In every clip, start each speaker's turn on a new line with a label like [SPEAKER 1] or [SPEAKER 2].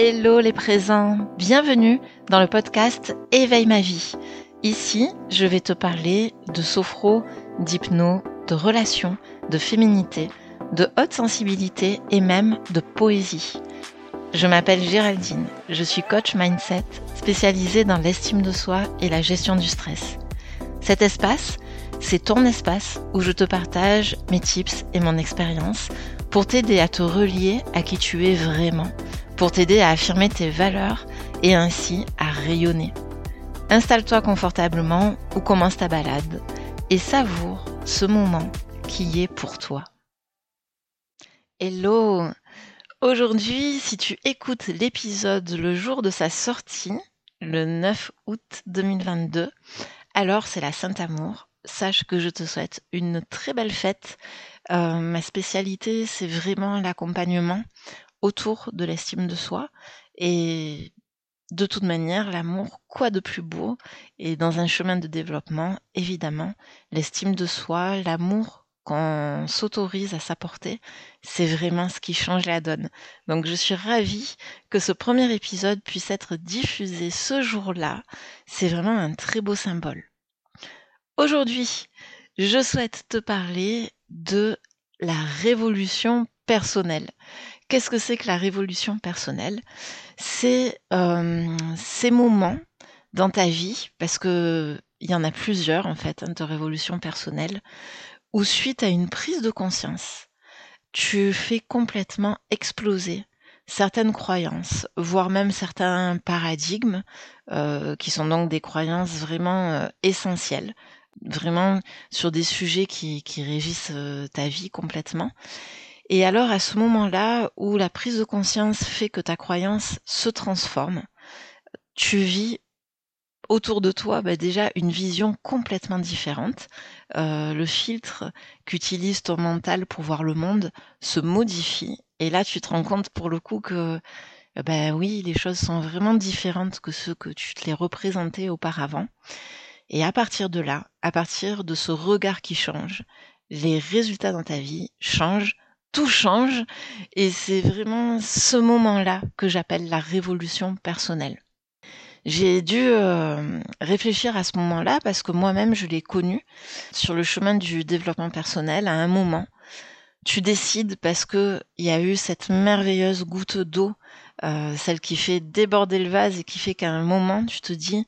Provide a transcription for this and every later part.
[SPEAKER 1] Hello les présents, bienvenue dans le podcast Éveille ma vie. Ici, je vais te parler de sophro, d'hypno, de relations, de féminité, de haute sensibilité et même de poésie. Je m'appelle Géraldine, je suis coach mindset spécialisée dans l'estime de soi et la gestion du stress. Cet espace, c'est ton espace où je te partage mes tips et mon expérience pour t'aider à te relier à qui tu es vraiment, pour t'aider à affirmer tes valeurs et ainsi à rayonner. Installe-toi confortablement ou commence ta balade et savoure ce moment qui est pour toi. Hello Aujourd'hui, si tu écoutes l'épisode le jour de sa sortie, le 9 août 2022, alors c'est la Saint-Amour. Sache que je te souhaite une très belle fête. Euh, ma spécialité, c'est vraiment l'accompagnement autour de l'estime de soi. Et de toute manière, l'amour, quoi de plus beau? Et dans un chemin de développement, évidemment, l'estime de soi, l'amour qu'on s'autorise à s'apporter, c'est vraiment ce qui change la donne. Donc je suis ravie que ce premier épisode puisse être diffusé ce jour-là. C'est vraiment un très beau symbole. Aujourd'hui, je souhaite te parler de la révolution personnelle. Qu'est-ce que c'est que la révolution personnelle? C'est euh, ces moments dans ta vie, parce que il y en a plusieurs en fait hein, de révolution personnelle, où suite à une prise de conscience, tu fais complètement exploser certaines croyances, voire même certains paradigmes, euh, qui sont donc des croyances vraiment euh, essentielles, vraiment sur des sujets qui, qui régissent ta vie complètement. Et alors à ce moment-là où la prise de conscience fait que ta croyance se transforme, tu vis autour de toi bah, déjà une vision complètement différente. Euh, le filtre qu'utilise ton mental pour voir le monde se modifie. Et là, tu te rends compte pour le coup que, ben oui, les choses sont vraiment différentes que ce que tu te les représentais auparavant. Et à partir de là, à partir de ce regard qui change, les résultats dans ta vie changent tout change et c'est vraiment ce moment-là que j'appelle la révolution personnelle. J'ai dû euh, réfléchir à ce moment-là parce que moi-même je l'ai connu sur le chemin du développement personnel à un moment. Tu décides parce que il y a eu cette merveilleuse goutte d'eau, euh, celle qui fait déborder le vase et qui fait qu'à un moment tu te dis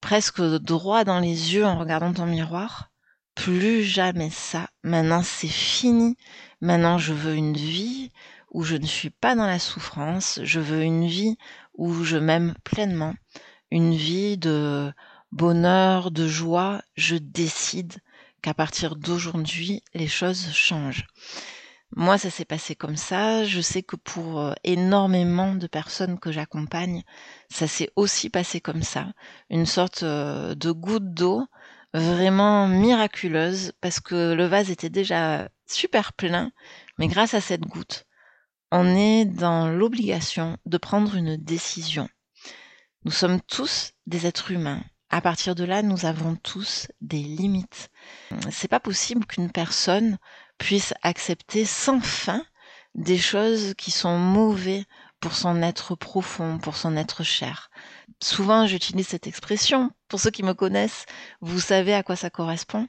[SPEAKER 1] presque droit dans les yeux en regardant ton miroir, plus jamais ça. Maintenant c'est fini. Maintenant, je veux une vie où je ne suis pas dans la souffrance, je veux une vie où je m'aime pleinement, une vie de bonheur, de joie. Je décide qu'à partir d'aujourd'hui, les choses changent. Moi, ça s'est passé comme ça. Je sais que pour euh, énormément de personnes que j'accompagne, ça s'est aussi passé comme ça. Une sorte euh, de goutte d'eau vraiment miraculeuse parce que le vase était déjà super plein, mais grâce à cette goutte, on est dans l'obligation de prendre une décision. Nous sommes tous des êtres humains. À partir de là, nous avons tous des limites. C'est pas possible qu'une personne puisse accepter sans fin des choses qui sont mauvaises pour son être profond, pour son être cher. Souvent, j'utilise cette expression. Pour ceux qui me connaissent, vous savez à quoi ça correspond.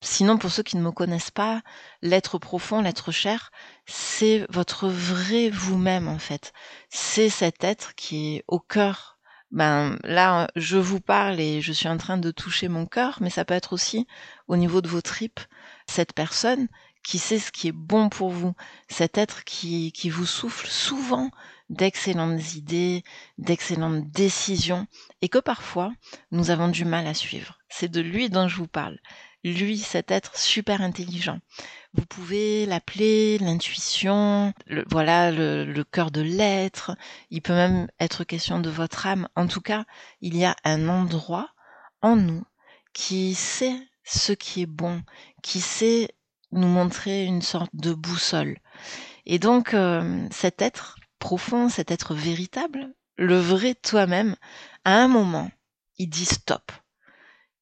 [SPEAKER 1] Sinon, pour ceux qui ne me connaissent pas, l'être profond, l'être cher, c'est votre vrai vous-même en fait. C'est cet être qui est au cœur. Ben là, je vous parle et je suis en train de toucher mon cœur, mais ça peut être aussi au niveau de vos tripes. Cette personne qui sait ce qui est bon pour vous, cet être qui, qui vous souffle souvent d'excellentes idées, d'excellentes décisions, et que parfois nous avons du mal à suivre. C'est de lui dont je vous parle lui, cet être super intelligent. Vous pouvez l'appeler l'intuition, voilà le, le cœur de l'être. Il peut même être question de votre âme. En tout cas, il y a un endroit en nous qui sait ce qui est bon, qui sait nous montrer une sorte de boussole. Et donc, euh, cet être profond, cet être véritable, le vrai toi-même, à un moment, il dit stop.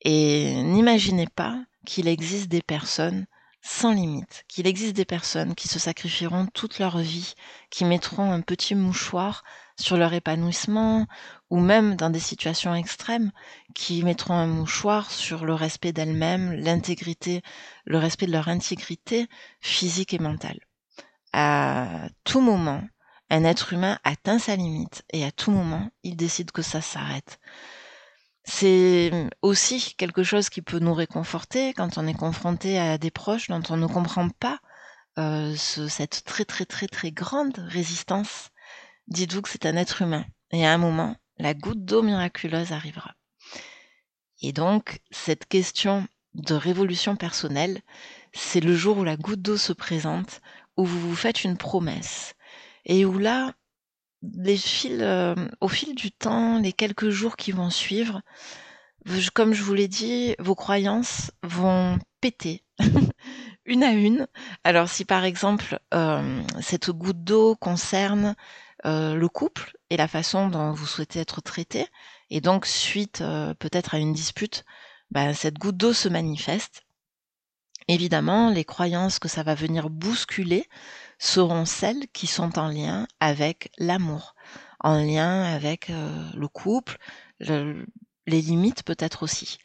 [SPEAKER 1] Et n'imaginez pas qu'il existe des personnes sans limite, qu'il existe des personnes qui se sacrifieront toute leur vie, qui mettront un petit mouchoir sur leur épanouissement, ou même dans des situations extrêmes, qui mettront un mouchoir sur le respect d'elles-mêmes, l'intégrité, le respect de leur intégrité physique et mentale. À tout moment, un être humain atteint sa limite et à tout moment, il décide que ça s'arrête. C'est aussi quelque chose qui peut nous réconforter quand on est confronté à des proches dont on ne comprend pas euh, cette très très très très grande résistance. Dites-vous que c'est un être humain et à un moment, la goutte d'eau miraculeuse arrivera. Et donc, cette question de révolution personnelle, c'est le jour où la goutte d'eau se présente, où vous vous faites une promesse et où là, euh, au fil du temps, les quelques jours qui vont suivre, comme je vous l'ai dit, vos croyances vont péter une à une. Alors si par exemple euh, cette goutte d'eau concerne euh, le couple et la façon dont vous souhaitez être traité, et donc suite peut-être à une dispute, ben, cette goutte d'eau se manifeste. Évidemment, les croyances que ça va venir bousculer seront celles qui sont en lien avec l'amour, en lien avec euh, le couple, les limites peut-être aussi.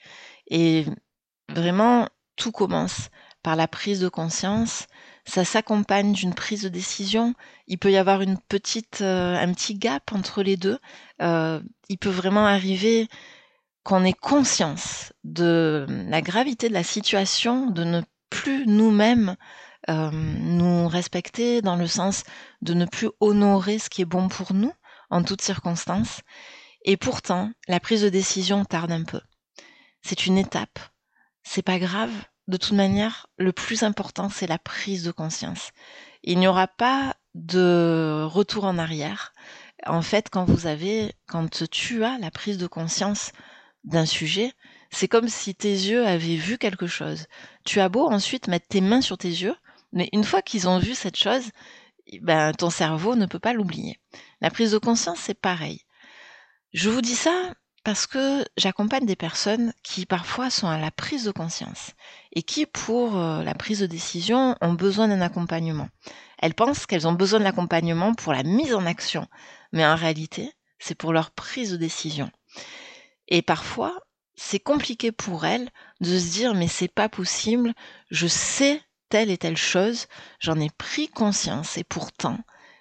[SPEAKER 1] Et vraiment, tout commence par la prise de conscience. Ça s'accompagne d'une prise de décision. Il peut y avoir une petite, euh, un petit gap entre les deux. Euh, il peut vraiment arriver qu'on ait conscience de la gravité de la situation, de ne plus nous-mêmes euh, nous respecter dans le sens de ne plus honorer ce qui est bon pour nous en toutes circonstances. Et pourtant, la prise de décision tarde un peu. C'est une étape. C'est pas grave. De toute manière, le plus important, c'est la prise de conscience. Il n'y aura pas de retour en arrière. En fait, quand vous avez, quand tu as la prise de conscience d'un sujet, c'est comme si tes yeux avaient vu quelque chose. Tu as beau ensuite mettre tes mains sur tes yeux, mais une fois qu'ils ont vu cette chose, ben, ton cerveau ne peut pas l'oublier. La prise de conscience, c'est pareil. Je vous dis ça parce que j'accompagne des personnes qui parfois sont à la prise de conscience et qui, pour euh, la prise de décision, ont besoin d'un accompagnement. Elles pensent qu'elles ont besoin de l'accompagnement pour la mise en action, mais en réalité, c'est pour leur prise de décision. Et parfois, c'est compliqué pour elles de se dire mais c'est pas possible, je sais telle et telle chose, j'en ai pris conscience et pourtant,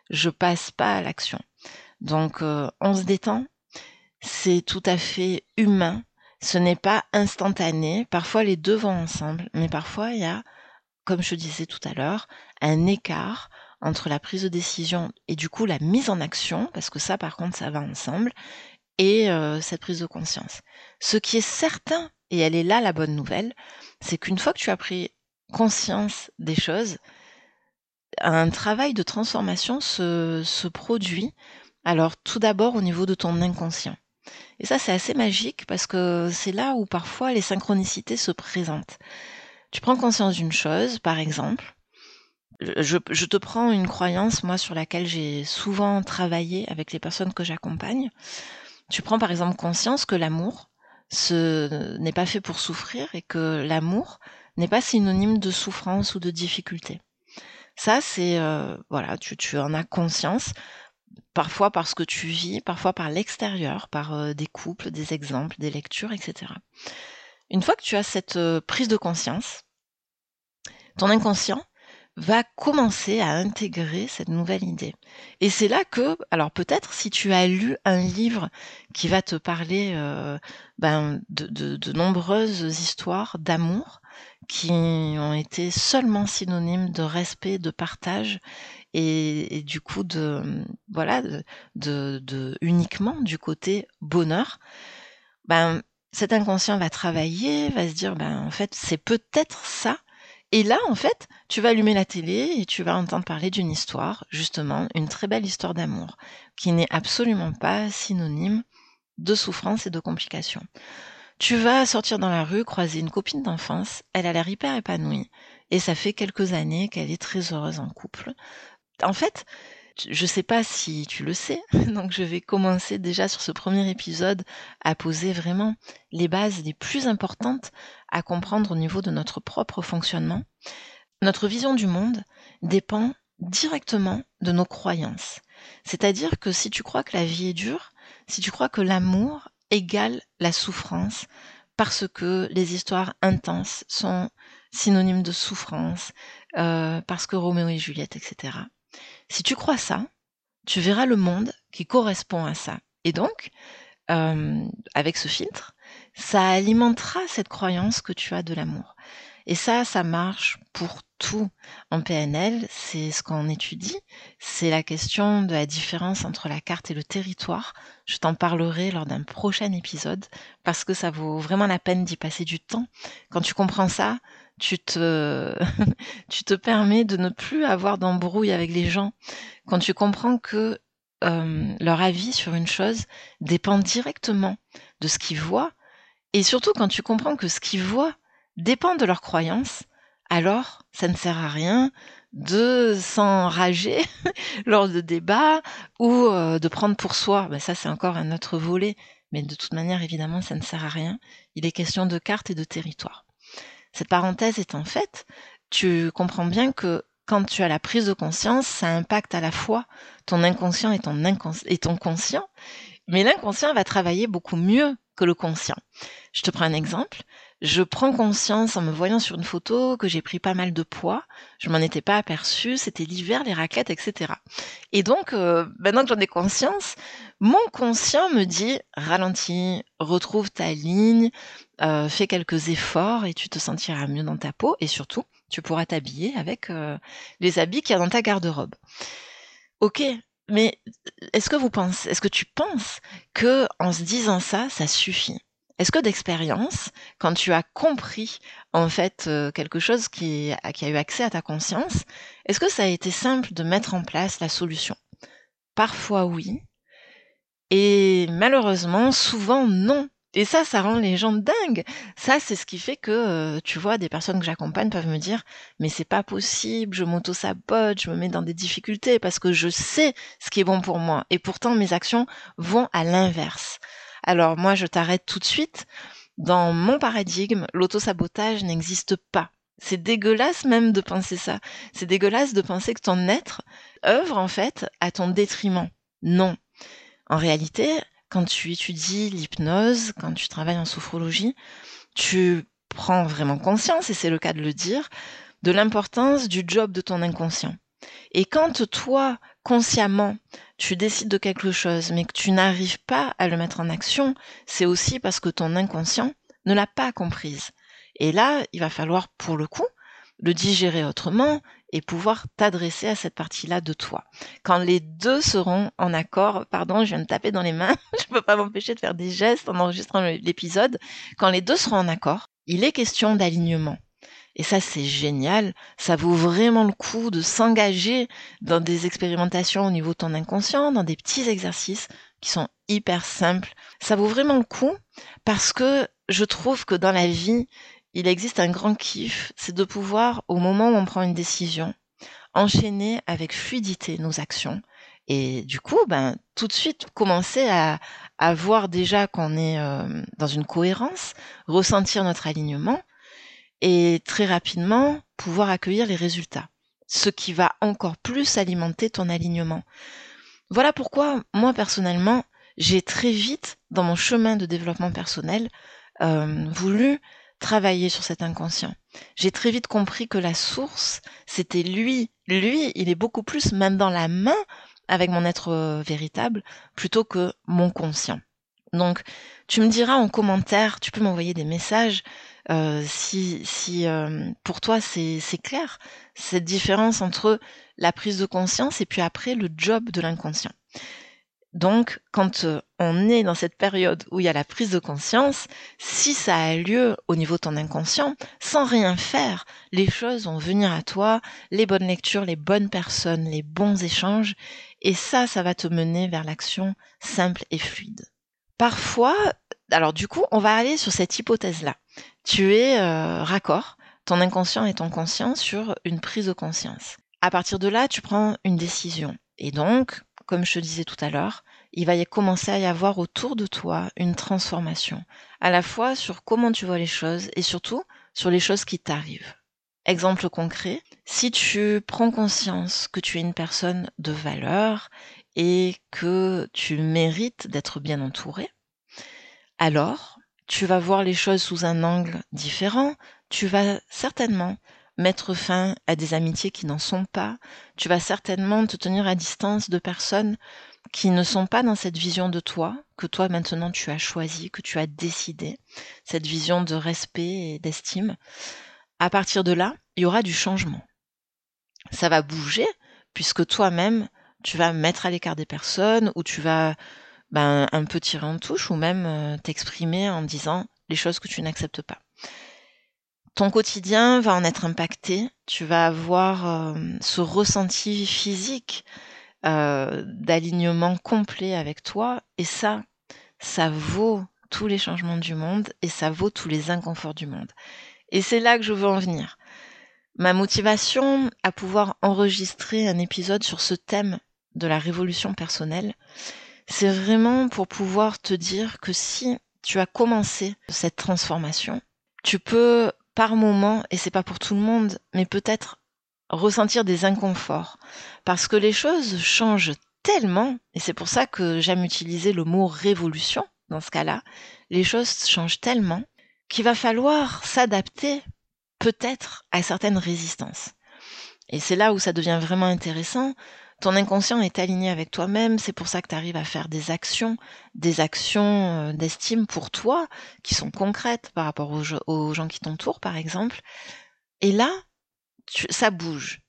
[SPEAKER 1] je passe pas à l'action. Donc, euh, on se détend, c'est tout à fait humain, ce n'est pas instantané, parfois les deux vont ensemble, mais parfois il y a, comme je disais tout à l'heure, un écart entre la prise de décision et du coup la mise en action, parce que ça par contre ça va ensemble, et euh, cette prise de conscience. Ce qui est certain, et elle est là la bonne nouvelle, c'est qu'une fois que tu as pris conscience des choses, un travail de transformation se, se produit. Alors tout d'abord au niveau de ton inconscient. Et ça c'est assez magique parce que c'est là où parfois les synchronicités se présentent. Tu prends conscience d'une chose, par exemple. Je, te prends une croyance, moi, sur laquelle j'ai souvent travaillé avec les personnes que j'accompagne. Tu prends par exemple conscience que l'amour, n'est pas fait pour souffrir et que l'amour, n'est pas synonyme de souffrance ou de difficulté. Ça, c'est euh, voilà, tu en as conscience, parfois parce que tu vis, parfois par l'extérieur, par euh, des couples, des exemples, des lectures, etc. Une fois que tu as cette euh, prise de conscience, ton inconscient va commencer à intégrer cette nouvelle idée. Et c'est là que, alors peut-être si tu as lu un livre qui va te parler ben, de, de, de nombreuses histoires d'amour, qui ont été seulement synonymes de respect, de partage et, du coup voilà de, de, uniquement du côté bonheur. Ben cet inconscient va travailler, va se dire ben en fait c'est peut-être ça. Et là en fait tu vas allumer la télé et tu vas entendre parler d'une histoire justement une très belle histoire d'amour qui n'est absolument pas synonyme de souffrance et de complications. Tu vas sortir dans la rue, croiser une copine d'enfance, elle a l'air hyper épanouie, et ça fait quelques années qu'elle est très heureuse en couple. En fait, je sais pas si tu le sais, donc je vais commencer déjà sur ce premier épisode à poser vraiment les bases les plus importantes à comprendre au niveau de notre propre fonctionnement. notre vision du monde dépend directement de nos croyances. C'est-à-dire que si tu crois que la vie est dure, si tu crois que l'amour égale la souffrance, parce que les histoires intenses sont synonymes de souffrance, euh, parce que Roméo et Juliette, etc. Si tu crois ça, tu verras le monde qui correspond à ça. Et donc, euh, avec ce filtre, ça alimentera cette croyance que tu as de l'amour. Et ça, ça marche pour tout. En PNL, c'est ce qu'on étudie, c'est la question de la différence entre la carte et le territoire. Je t'en parlerai lors d'un prochain épisode parce que ça vaut vraiment la peine d'y passer du temps. Quand tu comprends ça, tu te, tu te permets de ne plus avoir d'embrouille avec les gens. Quand tu comprends que euh, leur avis sur une chose dépend directement de ce qu'ils voient, et surtout quand tu comprends que ce qu'ils voient dépend de leurs croyances, alors ça ne sert à rien de s'enrager lors de débats ou euh, de prendre pour soi. Ben ça, c'est encore un autre volet. Mais de toute manière, évidemment, ça ne sert à rien. Il est question de carte et de territoire. Cette parenthèse étant faite, tu comprends bien que quand tu as la prise de conscience, ça impacte à la fois ton inconscient et ton, et ton conscient. Mais l'inconscient va travailler beaucoup mieux que le conscient. Je te prends un exemple. Je prends conscience en me voyant sur une photo que j'ai pris pas mal de poids. Je m'en étais pas aperçu. C'était l'hiver, les raquettes, etc. Et donc, euh, maintenant que j'en ai conscience, mon conscient me dit ralentis, retrouve ta ligne, euh, fais quelques efforts et tu te sentiras mieux dans ta peau. Et surtout, tu pourras t'habiller avec euh, les habits qu'il y a dans ta garde-robe. Ok, mais est-ce que vous pensez, est-ce que tu penses que en se disant ça, ça suffit? Est-ce que d'expérience, quand tu as compris en fait euh, quelque chose qui, a eu accès à ta conscience, est-ce que ça a été simple de mettre en place la solution? Parfois oui, et malheureusement souvent non. Et ça, ça rend les gens dingues. Ça, c'est ce qui fait que, euh, tu vois, des personnes que j'accompagne peuvent me dire, mais c'est pas possible, je m'auto-sabote, je me mets dans des difficultés parce que je sais ce qui est bon pour moi. Et pourtant, mes actions vont à l'inverse. Alors, moi, je t'arrête tout de suite. Dans mon paradigme, l'auto-sabotage n'existe pas. C'est dégueulasse même de penser ça. C'est dégueulasse de penser que ton être œuvre, en fait, à ton détriment. Non. En réalité, quand tu étudies l'hypnose, quand tu travailles en sophrologie, tu prends vraiment conscience, et c'est le cas de le dire, de l'importance du job de ton inconscient. Et quand toi, consciemment, tu décides de quelque chose, mais que tu n'arrives pas à le mettre en action, c'est aussi parce que ton inconscient ne l'a pas comprise. Et là, il va falloir, pour le coup, le digérer autrement et pouvoir t'adresser à cette partie-là de toi. Quand les deux seront en accord, pardon, je viens de taper dans les mains, je ne peux pas m'empêcher de faire des gestes en enregistrant l'épisode, quand les deux seront en accord, il est question d'alignement. Et ça, c'est génial. Ça vaut vraiment le coup de s'engager dans des expérimentations au niveau de ton inconscient, dans des petits exercices qui sont hyper simples. Ça vaut vraiment le coup parce que je trouve que dans la vie, il existe un grand kiff, c'est de pouvoir, au moment où on prend une décision, enchaîner avec fluidité nos actions. Et du coup, ben, tout de suite, commencer à, à voir déjà qu'on est euh, dans une cohérence, ressentir notre alignement et très rapidement pouvoir accueillir les résultats. Ce qui va encore plus alimenter ton alignement. Voilà pourquoi, moi personnellement, j'ai très vite, dans mon chemin de développement personnel, euh, voulu travailler sur cet inconscient. J'ai très vite compris que la source, c'était lui. Lui, il est beaucoup plus main dans la main avec mon être euh, véritable plutôt que mon conscient. Donc, tu me diras en commentaire, tu peux m'envoyer des messages euh, si, euh, pour toi c'est clair, cette différence entre la prise de conscience et puis après le job de l'inconscient. Donc, quand euh, on est dans cette période où il y a la prise de conscience, si ça a lieu au niveau de ton inconscient, sans rien faire, les choses vont venir à toi, les bonnes lectures, les bonnes personnes, les bons échanges, et ça, ça va te mener vers l'action simple et fluide. Parfois, alors du coup, on va aller sur cette hypothèse-là. Tu es euh, raccord, ton inconscient et ton conscient, sur une prise de conscience. À partir de là, tu prends une décision. Et donc, comme je te disais tout à l'heure, il va y commencer à y avoir autour de toi une transformation, à la fois sur comment tu vois les choses et surtout sur les choses qui t'arrivent. Exemple concret, si tu prends conscience que tu es une personne de valeur et que tu mérites d'être bien entouré, alors tu vas voir les choses sous un angle différent, tu vas certainement mettre fin à des amitiés qui n'en sont pas, tu vas certainement te tenir à distance de personnes qui ne sont pas dans cette vision de toi, que toi maintenant tu as choisi, que tu as décidé, cette vision de respect et d'estime. À partir de là, il y aura du changement. Ça va bouger puisque toi-même, tu vas mettre à l'écart des personnes ou tu vas ben, un peu tirer en touche ou même euh, t'exprimer en disant les choses que tu n'acceptes pas. Ton quotidien va en être impacté, tu vas avoir euh, ce ressenti physique euh, d'alignement complet avec toi et ça, ça vaut tous les changements du monde et ça vaut tous les inconforts du monde. Et c'est là que je veux en venir. Ma motivation à pouvoir enregistrer un épisode sur ce thème de la révolution personnelle, c'est vraiment pour pouvoir te dire que si tu as commencé cette transformation, tu peux par moment, et c'est pas pour tout le monde, mais peut-être ressentir des inconforts. Parce que les choses changent tellement, et c'est pour ça que j'aime utiliser le mot révolution dans ce cas-là, les choses changent tellement qu'il va falloir s'adapter peut-être à certaines résistances. Et c'est là où ça devient vraiment intéressant, ton inconscient est aligné avec toi-même, c'est pour ça que tu arrives à faire des actions, des actions euh, d'estime pour toi, qui sont concrètes par rapport aux, gens qui t'entourent, par exemple. Et là, ça bouge.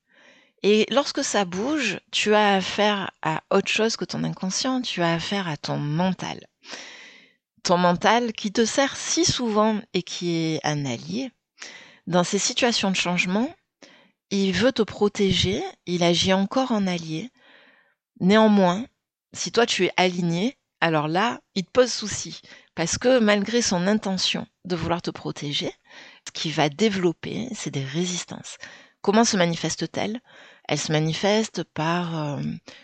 [SPEAKER 1] Et lorsque ça bouge, tu as affaire à autre chose que ton inconscient, tu as affaire à ton mental. Ton mental qui te sert si souvent et qui est un allié. Dans ces situations de changement, il veut te protéger, il agit encore en allié. Néanmoins, si toi tu es aligné, alors là, il te pose souci. Parce que malgré son intention de vouloir te protéger, ce qu'il va développer, c'est des résistances. Comment se manifeste-t-elle? Elle se manifeste par euh,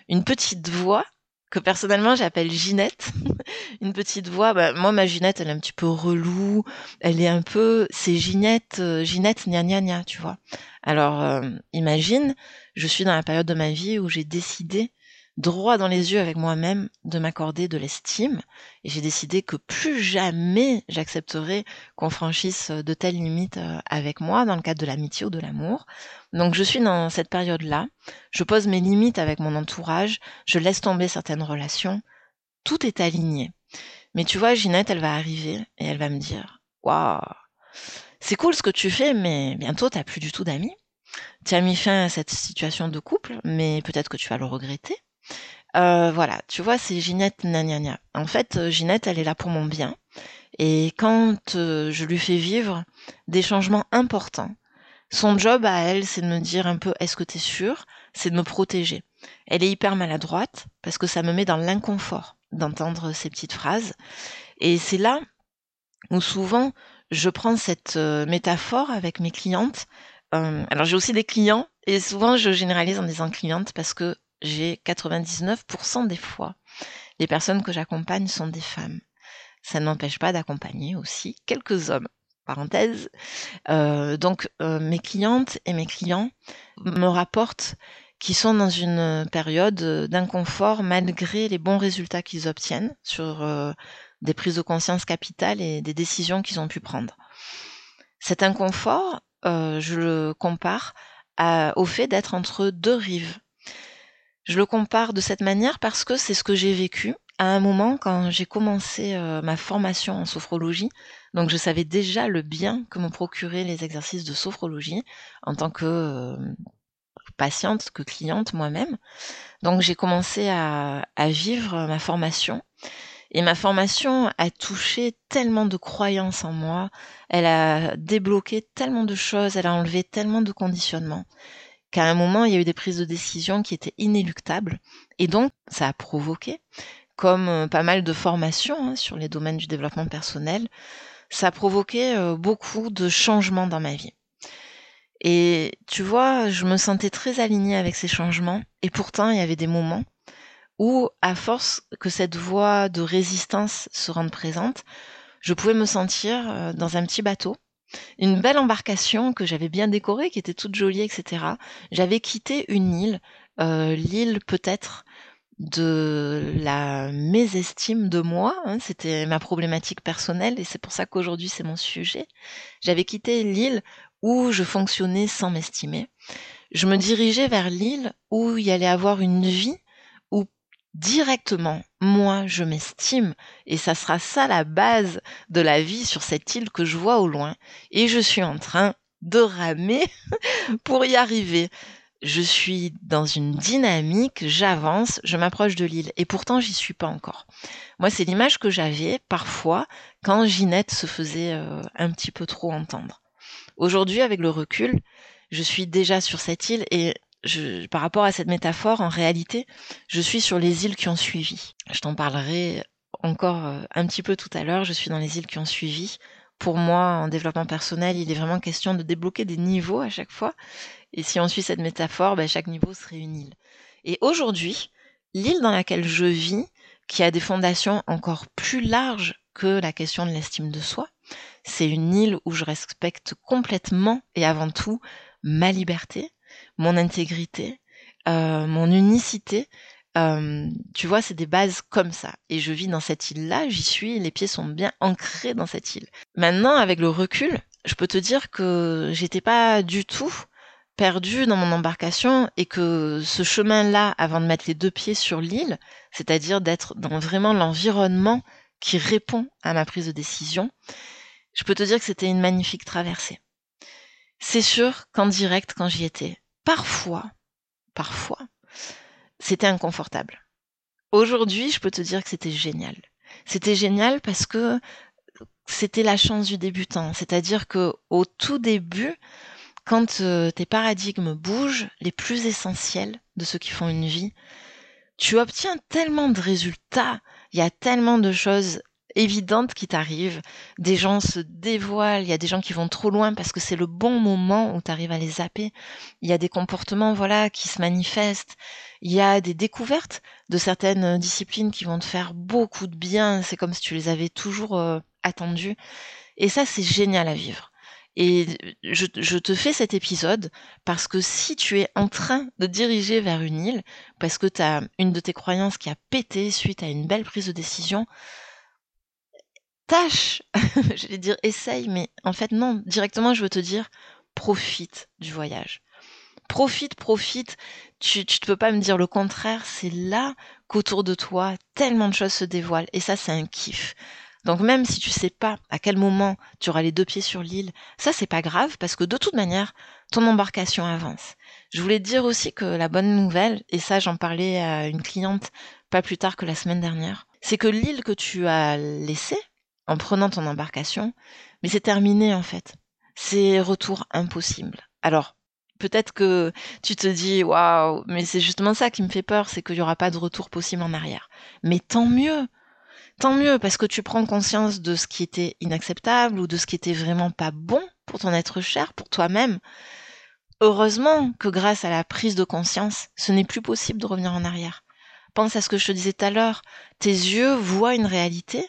[SPEAKER 1] une petite voix que personnellement j'appelle Ginette. une petite voix. Bah, moi, ma Ginette, elle est un petit peu relou. Elle est un peu, c'est Ginette, euh, Ginette, gna gna gna, tu vois. Alors, euh, imagine, je suis dans la période de ma vie où j'ai décidé droit dans les yeux avec moi-même de m'accorder de l'estime et j'ai décidé que plus jamais j'accepterai qu'on franchisse de telles limites euh, avec moi dans le cadre de l'amitié ou de l'amour. Donc je suis dans cette période-là, je pose mes limites avec mon entourage, je laisse tomber certaines relations, tout est aligné. Mais tu vois, Ginette, elle va arriver et elle va me dire, waouh, c'est cool ce que tu fais, mais bientôt t'as plus du tout d'amis. Tu as mis fin à cette situation de couple, mais peut-être que tu vas le regretter. Euh, voilà, tu vois, c'est Ginette gna, En fait, euh, Ginette, elle est là pour mon bien. Et quand euh, je lui fais vivre des changements importants, son job à elle, c'est de me dire un peu est-ce que tu es sûr C'est de me protéger. Elle est hyper maladroite parce que ça me met dans l'inconfort d'entendre ces petites phrases. Et c'est là où souvent je prends cette métaphore avec mes clientes. alors j'ai aussi des clients et souvent je généralise en disant clientes parce que j'ai 99% des fois, les personnes que j'accompagne sont des femmes. Ça n'empêche pas d'accompagner aussi quelques hommes. Parenthèse. Euh, donc euh, mes clientes et mes clients me rapportent qu'ils sont dans une période d'inconfort malgré les bons résultats qu'ils obtiennent sur euh, des prises de conscience capitales et des décisions qu'ils ont pu prendre. Cet inconfort, je le compare au fait d'être entre deux rives je le compare de cette manière parce que c'est ce que j'ai vécu à un moment quand j'ai commencé euh, ma formation en sophrologie. Donc je savais déjà le bien que me procuraient les exercices de sophrologie en tant que euh, patiente, que cliente moi-même. Donc j'ai commencé à, à vivre ma formation. Et ma formation a touché tellement de croyances en moi, elle a débloqué tellement de choses, elle a enlevé tellement de conditionnements qu'à un moment, il y a eu des prises de décision qui étaient inéluctables. Et donc, ça a provoqué, comme euh, pas mal de formations hein, sur les domaines du développement personnel, ça a provoqué euh, beaucoup de changements dans ma vie. Et tu vois, je me sentais très alignée avec ces changements. Et pourtant, il y avait des moments où, à force que cette voie de résistance se rende présente, je pouvais me sentir euh, dans un petit bateau une belle embarcation que j'avais bien décorée, qui était toute jolie, etc. J'avais quitté une île, euh, l'île peut-être de la mésestime de moi. Hein, c'était ma problématique personnelle et c'est pour ça qu'aujourd'hui c'est mon sujet. J'avais quitté l'île où je fonctionnais sans m'estimer. Je me dirigeais vers l'île où il y allait avoir une vie directement, moi, je m'estime et ça sera ça la base de la vie sur cette île que je vois au loin et je suis en train de ramer pour y arriver je suis dans une dynamique, j'avance, je m'approche de l'île. Et pourtant, j'y suis pas encore. Moi, c'est l'image que j'avais parfois quand Ginette se faisait euh, un petit peu trop entendre. Aujourd'hui, avec le recul, je suis déjà sur cette île et je, par rapport à cette métaphore, en réalité, je suis sur les îles qui ont suivi. Je t'en parlerai encore euh, un petit peu tout à l'heure. Je suis dans les îles qui ont suivi. Pour moi, en développement personnel, il est vraiment question de débloquer des niveaux à chaque fois et si on suit cette métaphore, ben, chaque niveau serait une île. Et aujourd'hui, l'île dans laquelle je vis, qui a des fondations encore plus larges que la question de l'estime de soi, c'est une île où je respecte complètement et avant tout ma liberté, mon intégrité, euh, mon unicité. Euh, tu vois, c'est des bases comme ça. Et je vis dans cette île-là, j'y suis, les pieds sont bien ancrés dans cette île. Maintenant, avec le recul, je peux te dire que j'étais pas du tout perdu dans mon embarcation et que ce chemin-là, avant de mettre les deux pieds sur l'île, c'est-à-dire d'être dans vraiment l'environnement qui répond à ma prise de décision, je peux te dire que c'était une magnifique traversée. C'est sûr qu'en direct, quand j'y étais, parfois, parfois, c'était inconfortable. Aujourd'hui, je peux te dire que c'était génial. C'était génial parce que c'était la chance du débutant. C'est-à-dire que au tout début, quand euh, tes paradigmes bougent, les plus essentiels de ceux qui font une vie, tu obtiens tellement de résultats, il y a tellement de choses évidentes qui t'arrivent, des gens se dévoilent, il y a des gens qui vont trop loin parce que c'est le bon moment où tu arrives à les zapper, il y a des comportements voilà qui se manifestent, il y a des découvertes de certaines disciplines qui vont te faire beaucoup de bien, c'est comme si tu les avais toujours euh, attendues. Et ça c'est génial à vivre. Et je, te fais cet épisode parce que si tu es en train de diriger vers une île, parce que tu as une de tes croyances qui a pété suite à une belle prise de décision, tâche, je vais dire essaye, mais en fait non, directement je veux te dire, profite du voyage. Profite, profite. Tu ne peux pas me dire le contraire. C'est là qu'autour de toi, tellement de choses se dévoilent. Et ça, c'est un kiff. Donc même si tu sais pas à quel moment tu auras les deux pieds sur l'île, ça c'est pas grave parce que de toute manière, ton embarcation avance. Je voulais dire aussi que la bonne nouvelle, et ça j'en parlais à une cliente pas plus tard que la semaine dernière, c'est que l'île que tu as laissée en prenant ton embarcation, mais c'est terminé en fait. C'est retour impossible. Alors, peut-être que tu te dis waouh, mais c'est justement ça qui me fait peur, c'est qu'il n'y aura pas de retour possible en arrière. Mais tant mieux tant mieux parce que tu prends conscience de ce qui était inacceptable ou de ce qui était vraiment pas bon pour ton être cher, pour toi-même. Heureusement que grâce à la prise de conscience, ce n'est plus possible de revenir en arrière. Pense à ce que je te disais tout à l'heure. Tes yeux voient une réalité.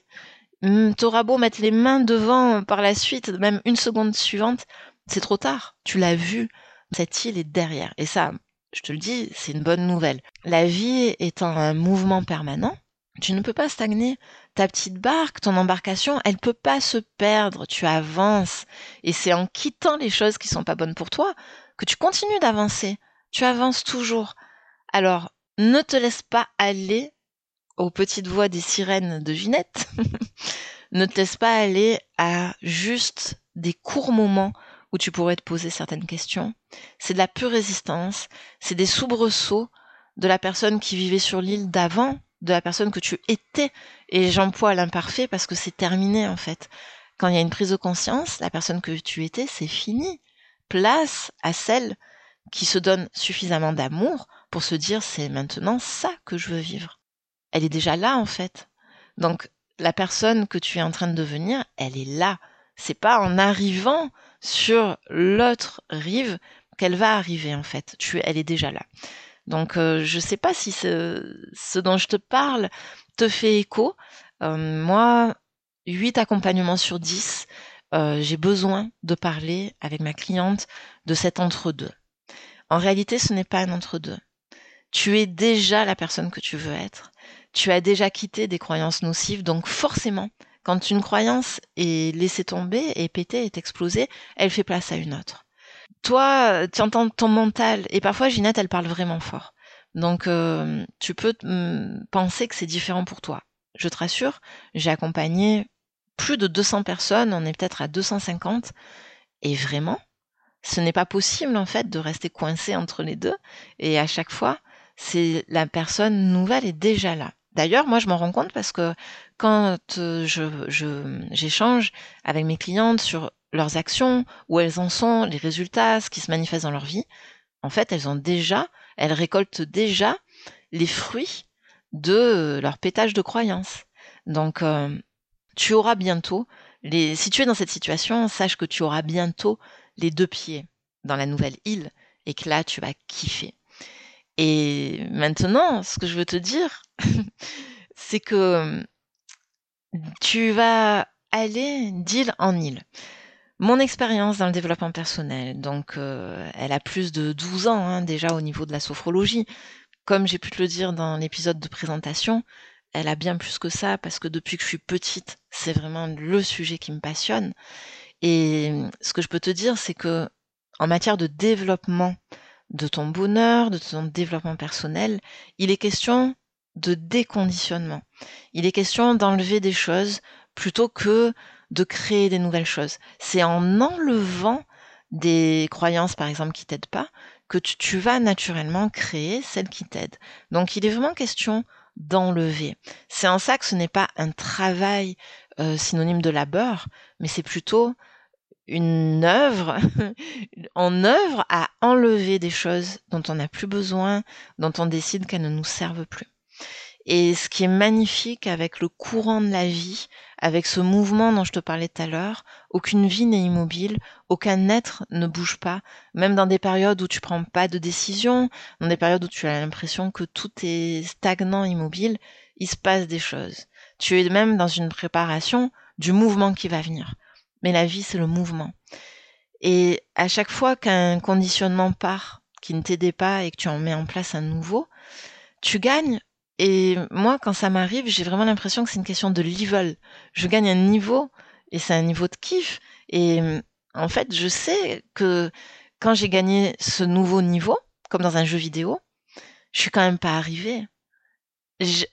[SPEAKER 1] Hum, t'auras beau mettre les mains devant par la suite, même une seconde suivante, c'est trop tard. Tu l'as vu. Cette île est derrière. Et ça, je te le dis, c'est une bonne nouvelle. La vie étant un mouvement permanent, tu ne peux pas stagner. Ta petite barque, ton embarcation, elle peut pas se perdre. Tu avances. Et c'est en quittant les choses qui sont pas bonnes pour toi que tu continues d'avancer. Tu avances toujours. Alors, ne te laisse pas aller aux petites voix des sirènes de Ginette. ne te laisse pas aller à juste des courts moments où tu pourrais te poser certaines questions. C'est de la pure résistance. C'est des soubresauts de la personne qui vivait sur l'île d'avant de la personne que tu étais. Et j'emploie l'imparfait parce que c'est terminé en fait. Quand il y a une prise de conscience, la personne que tu étais, c'est fini. Place à celle qui se donne suffisamment d'amour pour se dire c'est maintenant ça que je veux vivre. Elle est déjà là en fait. Donc la personne que tu es en train de devenir, elle est là. C'est pas en arrivant sur l'autre rive qu'elle va arriver en fait. Tu, elle est déjà là. Donc euh, je ne sais pas si ce, dont je te parle te fait écho. Euh, moi, 8 accompagnements sur 10, euh, j'ai besoin de parler avec ma cliente de cet entre-deux. En réalité, ce n'est pas un entre-deux. Tu es déjà la personne que tu veux être. Tu as déjà quitté des croyances nocives, donc forcément, quand une croyance est laissée tomber, est pétée, est explosée, elle fait place à une autre. Toi, tu entends ton mental, et parfois Ginette, elle parle vraiment fort. Donc, euh, tu peux mm, penser que c'est différent pour toi. Je te rassure, j'ai accompagné plus de 200 personnes, on est peut-être à 250, et vraiment, ce n'est pas possible en fait de rester coincé entre les deux. Et à chaque fois, c'est la personne nouvelle est déjà là. D'ailleurs, moi, je m'en rends compte parce que quand j'échange avec mes clientes sur leurs actions, où elles en sont, les résultats, ce qui se manifeste dans leur vie, en fait, elles ont déjà, elles récoltent déjà les fruits de leur pétage de croyances. Donc, tu auras bientôt, les, si tu es dans cette situation, sache que tu auras bientôt les deux pieds dans la nouvelle île et que là, tu vas kiffer. Et maintenant, ce que je veux te dire, c'est que tu vas aller d'île en île. Mon expérience dans le développement personnel, donc elle a plus de 12 ans hein, déjà au niveau de la sophrologie. Comme j'ai pu te le dire dans l'épisode de présentation, elle a bien plus que ça parce que depuis que je suis petite, c'est vraiment le sujet qui me passionne. Et ce que je peux te dire, c'est que en matière de développement de ton bonheur, de ton développement personnel, il est question de déconditionnement. Il est question d'enlever des choses plutôt que de créer des nouvelles choses. C'est en enlevant des croyances, par exemple, qui t'aident pas, que tu, vas naturellement créer celles qui t'aident. Donc, il est vraiment question d'enlever. C'est en ça que ce n'est pas un travail euh, synonyme de labeur, mais c'est plutôt une œuvre, en œuvre à enlever des choses dont on n'a plus besoin, dont on décide qu'elles ne nous servent plus. Et ce qui est magnifique avec le courant de la vie, avec ce mouvement dont je te parlais tout à l'heure, aucune vie n'est immobile, aucun être ne bouge pas, même dans des périodes où tu prends pas de décision, dans des périodes où tu as l'impression que tout est stagnant, immobile, il se passe des choses. Tu es même dans une préparation du mouvement qui va venir mais la vie, c'est le mouvement. Et à chaque fois qu'un conditionnement part, qui ne t'aidait pas et que tu en mets en place un nouveau, tu gagnes. Et moi, quand ça m'arrive, j'ai vraiment l'impression que c'est une question de level. Je gagne un niveau et c'est un niveau de kiff. Et en fait, je sais que quand j'ai gagné ce nouveau niveau, comme dans un jeu vidéo, je suis quand même pas arrivée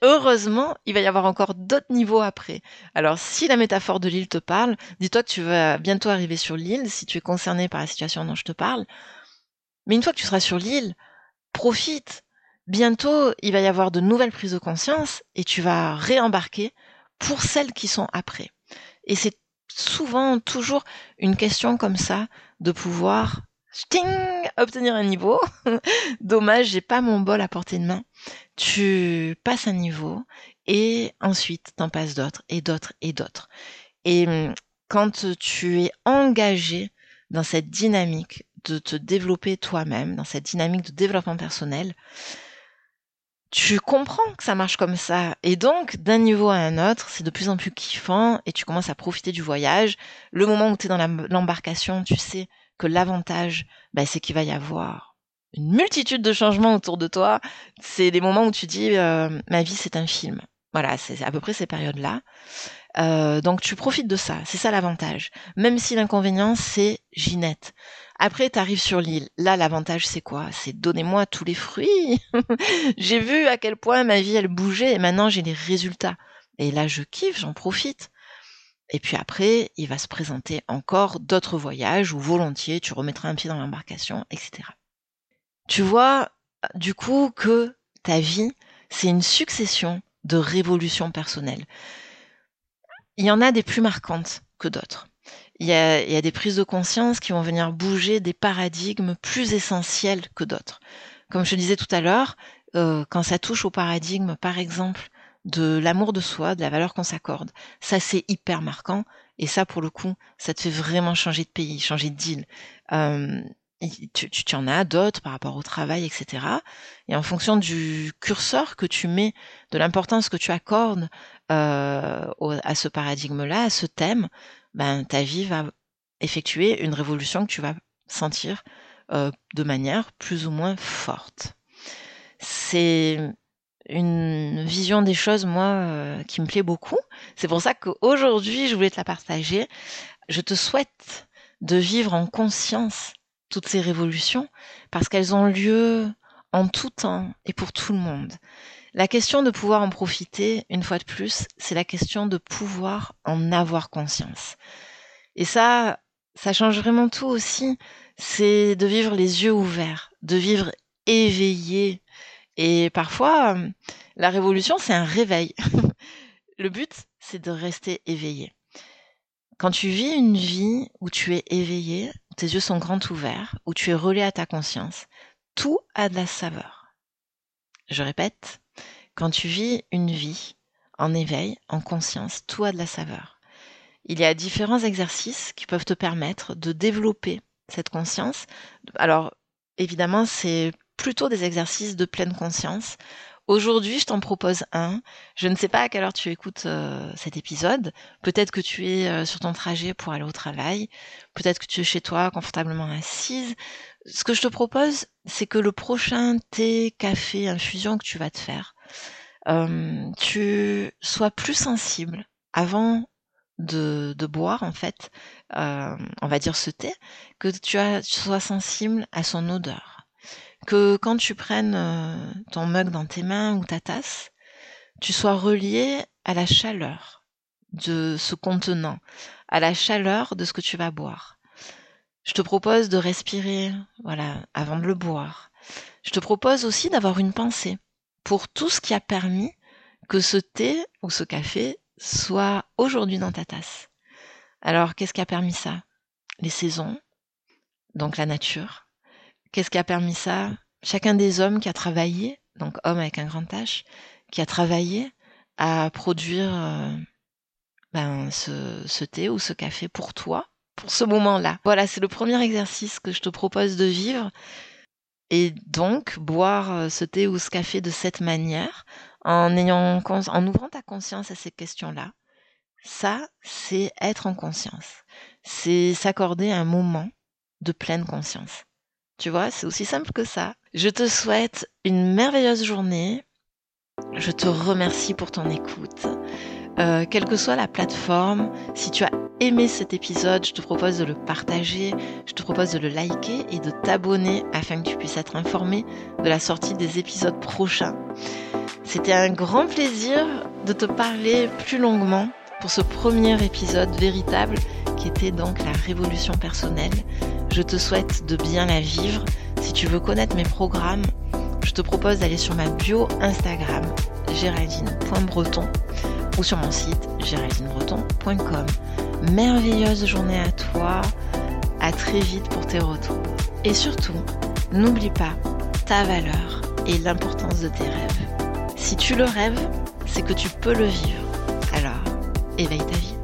[SPEAKER 1] heureusement, il va y avoir encore d'autres niveaux après. Alors, si la métaphore de l'île te parle, dis-toi que tu vas bientôt arriver sur l'île, si tu es concerné par la situation dont je te parle. Mais une fois que tu seras sur l'île, profite. Bientôt, il va y avoir de nouvelles prises de conscience et tu vas réembarquer pour celles qui sont après. Et c'est souvent toujours une question comme ça de pouvoir obtenir un niveau. Dommage, j'ai pas mon bol à portée de main. Tu passes un niveau et ensuite t'en passes d'autres et d'autres et d'autres. Et hum, quand tu es engagé dans cette dynamique de te développer toi-même, dans cette dynamique de développement personnel, tu comprends que ça marche comme ça. Et donc, d'un niveau à un autre, c'est de plus en plus kiffant et tu commences à profiter du voyage. Le moment où tu es dans l'embarcation, tu sais que l'avantage, bah, c'est qu'il va y avoir une multitude de changements autour de toi. C'est des moments où tu dis, euh, ma vie, c'est un film. Voilà, c'est à peu près ces périodes-là. Euh, donc tu profites de ça, c'est ça l'avantage. Même si l'inconvénient, c'est Ginette. Après, tu arrives sur l'île. Là, l'avantage, c'est quoi? C'est donnez-moi tous les fruits. j'ai vu à quel point ma vie, elle bougeait et maintenant j'ai les résultats. Et là, je kiffe, j'en profite. Et puis après, il va se présenter encore d'autres voyages où volontiers tu remettras un pied dans l'embarcation, etc. Tu vois, du coup, que ta vie, c'est une succession de révolutions personnelles. Il y en a des plus marquantes que d'autres. Il y, a, il y a des prises de conscience qui vont venir bouger des paradigmes plus essentiels que d'autres. Comme je disais tout à l'heure, euh, quand ça touche au paradigme, par exemple, de l'amour de soi, de la valeur qu'on s'accorde. Ça, c'est hyper marquant. Et ça, pour le coup, ça te fait vraiment changer de pays, changer d'île. Euh, tu, tu, en as d'autres par rapport au travail, etc. Et en fonction du curseur que tu mets, de l'importance que tu accordes euh, à ce paradigme-là, à ce thème, ben, ta vie va effectuer une révolution que tu vas sentir euh, de manière plus ou moins forte. C'est une vision des choses, moi, euh, qui me plaît beaucoup. C'est pour ça qu'aujourd'hui, je voulais te la partager. Je te souhaite de vivre en conscience toutes ces révolutions parce qu'elles ont lieu en tout temps et pour tout le monde. La question de pouvoir en profiter, une fois de plus, c'est la question de pouvoir en avoir conscience. Et ça, ça change vraiment tout aussi. C'est de vivre les yeux ouverts, de vivre éveillé. Et parfois, la révolution, c'est un réveil. Le but, c'est de rester éveillé. Quand tu vis une vie où tu es éveillé, où tes yeux sont grands ouverts, où tu es relais à ta conscience, tout a de la saveur. Je répète, quand tu vis une vie en éveil, en conscience, tout a de la saveur. Il y a différents exercices qui peuvent te permettre de développer cette conscience. Alors, évidemment, c'est plutôt des exercices de pleine conscience Aujourd'hui, je t'en propose un. Je ne sais pas à quelle heure tu écoutes euh, cet épisode. Peut-être que tu es euh, sur ton trajet pour aller au travail. Peut-être que tu es chez toi confortablement assise. Ce que je te propose, c'est que le prochain thé, café, infusion que tu vas te faire, euh, tu sois plus sensible avant de, boire en fait, on va dire ce thé, que tu sois sensible à son odeur que quand tu prennes euh, ton mug dans tes mains ou ta tasse, tu sois relié à la chaleur de ce contenant, à la chaleur de ce que tu vas boire. Je te propose de respirer, voilà, avant de le boire. Je te propose aussi d'avoir une pensée pour tout ce qui a permis que ce thé ou ce café soit aujourd'hui dans ta tasse. Alors, qu'est-ce qui a permis ça? Les saisons, donc la nature, Qu'est-ce qui a permis ça? Chacun des hommes qui a travaillé, donc homme avec un grand H, qui a travaillé à produire euh, ben, ce, thé ou ce café pour toi, pour ce moment-là. Voilà, c'est le premier exercice que je te propose de vivre. Et donc, boire euh, ce thé ou ce café de cette manière, en, ouvrant ta conscience à ces questions-là, ça, c'est être en conscience. C'est s'accorder un moment de pleine conscience. Tu vois, c'est aussi simple que ça. Je te souhaite une merveilleuse journée. Je te remercie pour ton écoute. Euh, quelle que soit la plateforme, si tu as aimé cet épisode, je te propose de le partager, je te propose de le liker et de t'abonner afin que tu puisses être informé de la sortie des épisodes prochains. C'était un grand plaisir de te parler plus longuement pour ce premier épisode véritable qui était donc la révolution personnelle. Je te souhaite de bien la vivre. Si tu veux connaître mes programmes, je te propose d'aller sur ma bio Instagram géraldine.breton ou sur mon site géraldinebreton.com. Merveilleuse journée à toi. À très vite pour tes retours. Et surtout, n'oublie pas ta valeur et l'importance de tes rêves. Si tu le rêves, c'est que tu peux le vivre. Alors, éveille ta vie.